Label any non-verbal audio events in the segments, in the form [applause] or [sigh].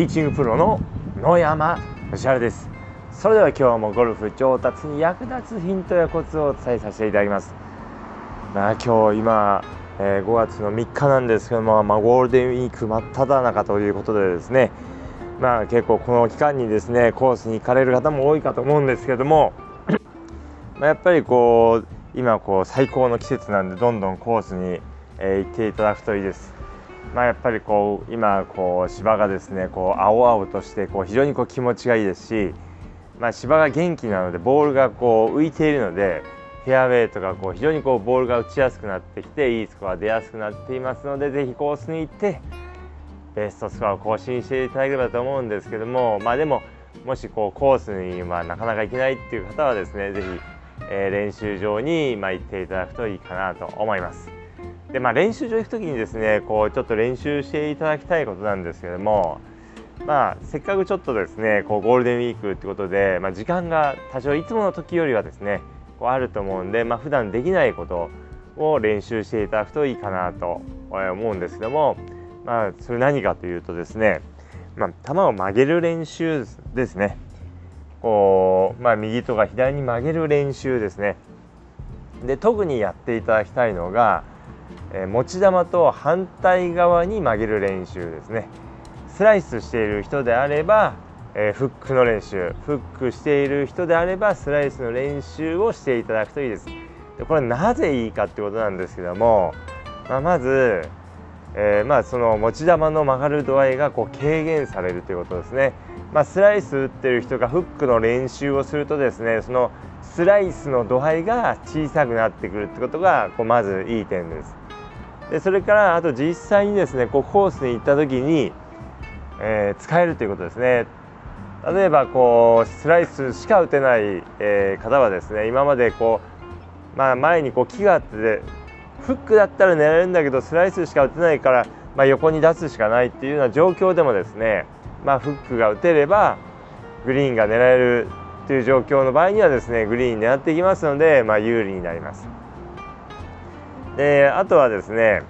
ティーチングプロの野山義晴です。それでは今日もゴルフ上達に役立つヒントやコツをお伝えさせていただきます。まあ今日今、えー、5月の3日なんですけども、まあ、ゴールデンウィーク真っ只中ということでですね。まあ結構この期間にですねコースに行かれる方も多いかと思うんですけども [clears throat] まあやっぱりこう今こう最高の季節なんでどんどんコースに、えー、行っていただくといいです。まあ、やっぱりこう今こう芝がですねこう青々としてこう非常にこう気持ちがいいですし、まあ、芝が元気なのでボールがこう浮いているのでフェアウェイとかこう非常にこうボールが打ちやすくなってきていいスコア出やすくなっていますのでぜひコースに行ってベストスコアを更新していただければと思うんですけどもまあでももしこうコースにまなかなか行けないっていう方はですねぜひ、え、練習場にま行っていただくといいかなと思います。でまあ、練習場行く時にですねこうちょっと練習していただきたいことなんですけども、まあ、せっかくちょっとですねこうゴールデンウィークってことで、まあ、時間が多少いつもの時よりはですねこうあると思うんで、まあ普段できないことを練習していただくといいかなと思うんですけども、まあ、それ何かというとですね、まあ、球を曲げる練習ですね。こう、まあ、右とか左に曲げる練習ですね。で特にやっていただきたいのがえ持ち球と反対側に曲げる練習ですね。スライスしている人であれば、えフックの練習。フックしている人であればスライスの練習をしていただくといいです。でこれなぜいいかってことなんですけども、まあ、まず、えー、まあその持ち球の曲がる度合いがこう軽減されるということですね、まあ、スライス打ってる人がフックの練習をするとですねそのスライスの度合いが小さくなってくるってことがこうまずいい点です。でそれからあと実際にですねこうコースに行った時に、えー、使えるということですね例えばこうスライスしか打てない、えー、方はですね今までこう、まあ、前にこう木があってフックだったら狙えるんだけどスライスしか打てないから、まあ、横に出すしかないっていうような状況でもですね、まあ、フックが打てればグリーンが狙えるという状況の場合にはですねグリーン狙っていきますので、ま、有利になります。であとはですね、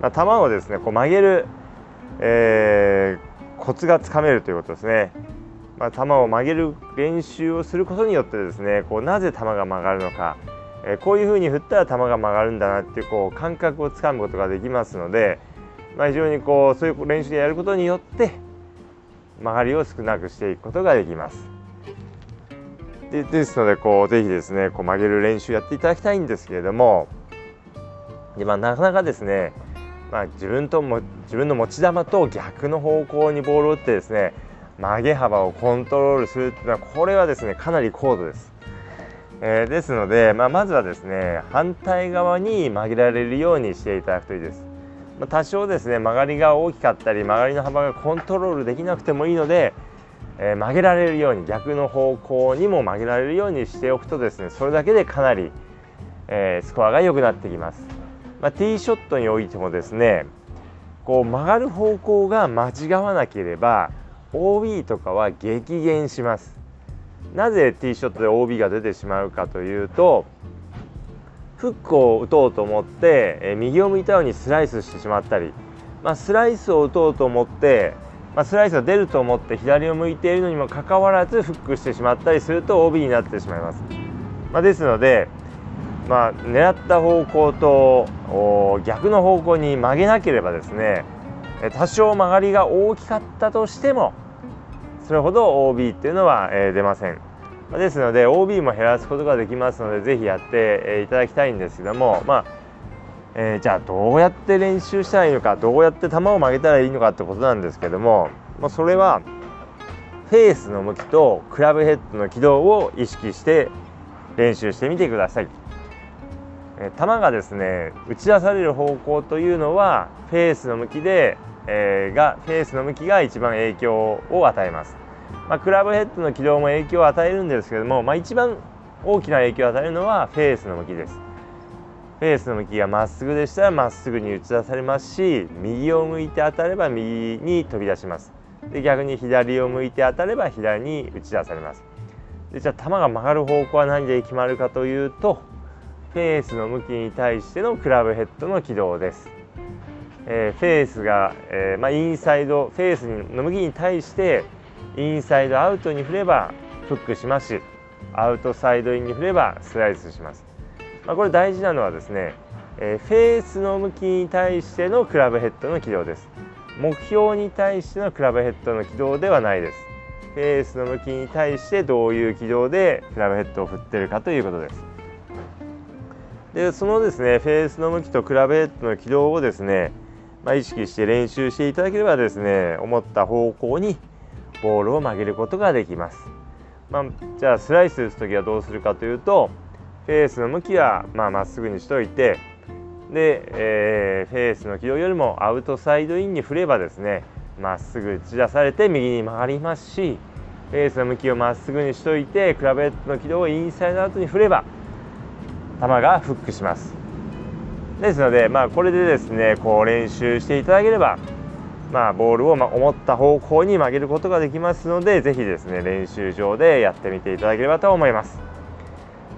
まあ、球をですねこう曲げる、えー、コツがつかめるということですね。まあ、球を曲げる練習をすることによってですねこうなぜ球が曲がるのか、えー、こういうふうに振ったら球が曲がるんだなっていうこう感覚をつかむことができますので、まあ、非常にこうそういう練習でやることによって曲がりを少なくしていくことができます。でですのでこうぜひですねこう曲げる練習やっていただきたいんですけれどもで、まあ、なかなかですね、まあ、自分とも自分の持ち球と逆の方向にボールを打ってですね曲げ幅をコントロールするっていうのはこれはですねかなり高度です。えー、ですので、まあ、まずはですね反対側に曲げられるようにしていただくといいです。まあ、多少ですね曲がりが大きかったり曲がりの幅がコントロールできなくてもいいので、えー、曲げられるように逆の方向にも曲げられるようにしておくとですねそれだけでかなり、えー、スコアが良くなってきます。まあ、ティーショットにおいてもですねこう曲がる方向が間違わなければ OB とかは激減します。なぜティーショットで OB が出てしまうかというとフックを打とうと思って、え右を向いたようにスライスしてしまったり、まあ、スライスを打とうと思って、まあ、スライスが出ると思って左を向いているのにもかかわらずフックしてしまったりすると OB になってしまいます、まあ、ですのでまあ、狙った方向と逆の方向に曲げなければですね多少曲がりが大きかったとしてもそれほど OB っていうのは、え出ません。ですので OB も減らすことができますのでぜひやっていただきたいんですけども、まあえー、じゃあどうやって練習したらいいのかどうやって球を曲げたらいいのかってことなんですけども、まあ、それはフェースの向きとクラブヘッドの軌道を意識して練習してみてください。球がですね打ち出される方向というのはフェースの向きで、えー、がフェースの向きが一番影響を与えます、まあ、クラブヘッドの軌道も影響を与えるんですけども、まあ、一番大きな影響を与えるのはフェースの向きです。フェースの向きがまっすぐでしたらまっすぐに打ち出されますし右を向いて当たれば右に飛び出します。で逆に左を向いて当たれば左に打ち出されます。でじゃあ球が曲がる方向は何で決まるかというとェースの向きに対してのクラブヘッドの軌道です。えー、フェースが、えーまあ、インサイドフェースの向きに対してインサイドアウトに振ればフックしますしアウトサイドインに振ればスライスします、まあ、これ大事なのはですね、えー、フェースの向きに対してのクラブヘッドの軌道です。目標に対してのクラブヘッドの軌道ではないです。フェースの向きに対してどういう軌道でクラブヘッドを振ってるかということです。でそのですねフェースの向きとクラブヘッドの軌道をですね、まあ、意識して練習していただければですね思った方向にボールを曲げることができます、まあ、じゃあスライス打つ時はどうするかというとフェースの向きはまっすぐにしといてで、えー、フェースの軌道よりもアウトサイドインに振ればですねまっすぐ打ち出されて右に曲がりますしフェースの向きをまっすぐにしといてクラブヘッドの軌道をインサイドアウトに振れば球がフックします。ですので、まあ、これでですねこう練習していただければ、まあ、ボールを思った方向に曲げることができますのでぜひですね練習場でやってみていただければと思います。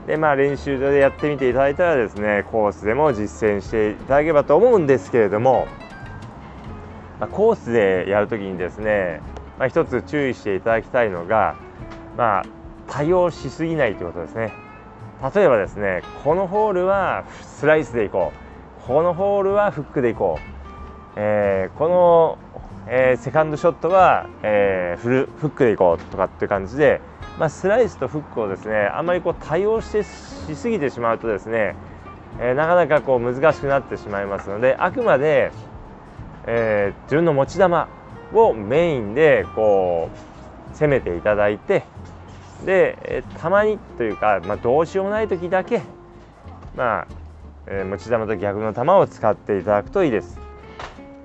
でまあ練習場でやってみていただいたらですねコースでも実践していただければと思うんですけれども、まあ、コースでやるときにですね、まあ、一つ注意していただきたいのが、まあ、多用しすぎないということですね。例えばですねこのホールはスライスでいこう。このホールはフックでいこう、えー、この、えー、セカンドショットは、えー、フルフックでいこうとかっていう感じで、まあ、スライスとフックをですねあんまりこう多用してしすぎてしまうとですね、え、なかなかこう難しくなってしまいますのであくまで、え、自分の持ち球をメインでこう攻めていただいてで、えたまにというか、まあ、どうしようもない時だけ、まあえー、持ち球と逆の球を使っていただくといいです。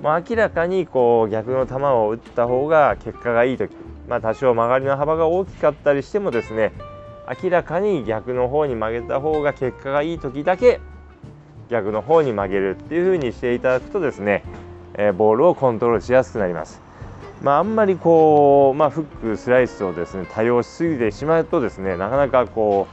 もう明らかにこう逆の球を打った方が結果がいい時、まあ、多少曲がりの幅が大きかったりしてもですね明らかに逆の方に曲げた方が結果がいい時だけ逆の方に曲げるっていう風にしていただくとですね、えー、ボールをコントロールしやすくなります。まあ、あんまりこう、まあ、フック、スライスをですね多用しすぎてしまうとですねなかなかこ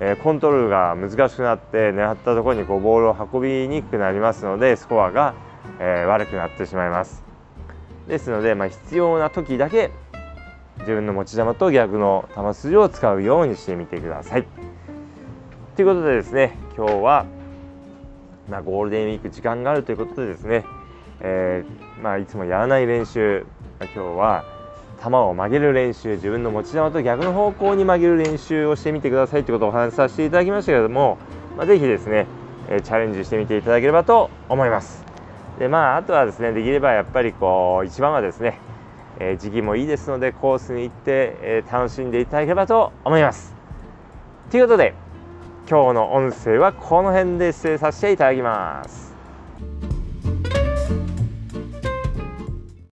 う、えー、コントロールが難しくなって狙ったところにこうボールを運びにくくなりますのでスコアが、えー、悪くなってしまいます。ですので、まあ、必要な時だけ自分の持ち球と逆の球筋を使うようにしてみてください。ということでですね今日は、まあ、ゴールデンウィーク時間があるということでですね、えーまあ、いつもやらない練習今日は球を曲げる練習自分の持ち球と逆の方向に曲げる練習をしてみてくださいということをお話しさせていただきましたけれども、まあ、ぜひですね、えチャレンジしてみていただければと思います。でまああとはですねできればやっぱりこう一番はですね、え時期もいいですのでコースに行って、え楽しんでいただければと思います。ということで今日の音声はこの辺で失礼させていただきます。